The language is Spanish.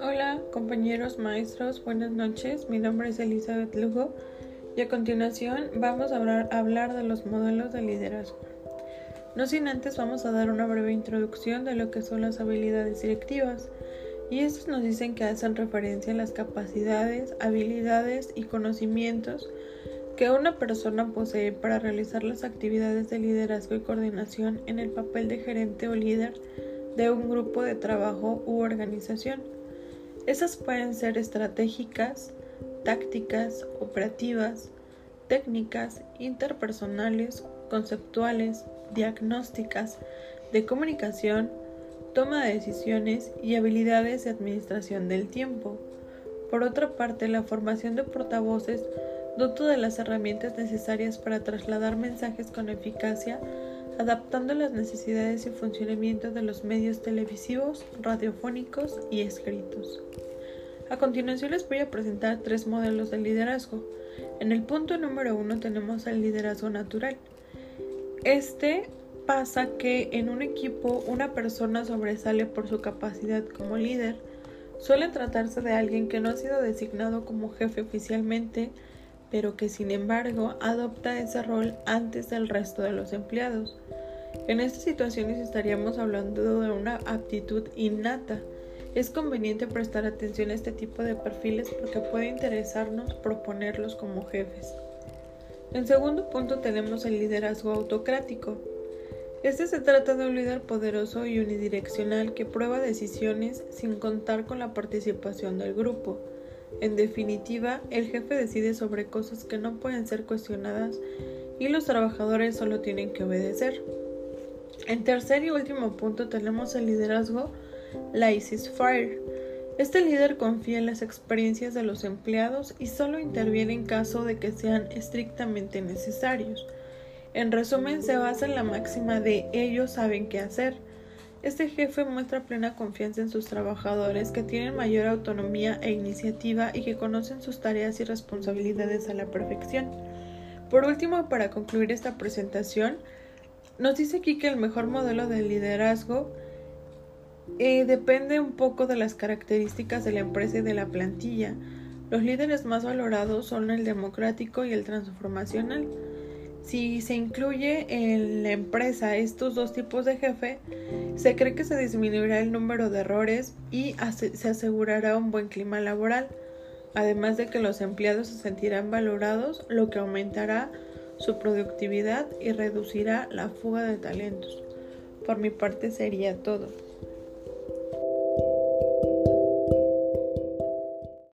Hola compañeros maestros, buenas noches. Mi nombre es Elizabeth Lugo y a continuación vamos a hablar, de los modelos de liderazgo. No sin antes vamos a dar una breve introducción de lo que son las habilidades directivas y estos nos dicen que hacen referencia a las capacidades, habilidades y conocimientos que una persona posee para realizar las actividades de liderazgo y coordinación en el papel de gerente o líder de un grupo de trabajo u organización. Esas pueden ser estratégicas, tácticas, operativas, técnicas, interpersonales, conceptuales, diagnósticas, de comunicación, toma de decisiones y habilidades de administración del tiempo. Por otra parte, la formación de portavoces dota de las herramientas necesarias para trasladar mensajes con eficacia, adaptando las necesidades y funcionamiento de los medios televisivos, radiofónicos y escritos. A continuación les voy a presentar tres modelos de liderazgo. En el punto número uno tenemos el liderazgo natural. Este pasa que en un equipo una persona sobresale por su capacidad como líder. Suele tratarse de alguien que no ha sido designado como jefe oficialmente, pero que sin embargo adopta ese rol antes del resto de los empleados. En estas situaciones estaríamos hablando de una aptitud innata. Es conveniente prestar atención a este tipo de perfiles porque puede interesarnos proponerlos como jefes. En segundo punto tenemos el liderazgo autocrático. Este se trata de un líder poderoso y unidireccional que prueba decisiones sin contar con la participación del grupo. En definitiva, el jefe decide sobre cosas que no pueden ser cuestionadas y los trabajadores solo tienen que obedecer. En tercer y último punto tenemos el liderazgo Lysis Fire. Este líder confía en las experiencias de los empleados y solo interviene en caso de que sean estrictamente necesarios. En resumen, se basa en la máxima de ellos saben qué hacer. Este jefe muestra plena confianza en sus trabajadores que tienen mayor autonomía e iniciativa y que conocen sus tareas y responsabilidades a la perfección. Por último, para concluir esta presentación, nos dice aquí que el mejor modelo de liderazgo eh, depende un poco de las características de la empresa y de la plantilla. Los líderes más valorados son el democrático y el transformacional. Si se incluye en la empresa estos dos tipos de jefe, se cree que se disminuirá el número de errores y se asegurará un buen clima laboral, además de que los empleados se sentirán valorados, lo que aumentará su productividad y reducirá la fuga de talentos. Por mi parte sería todo.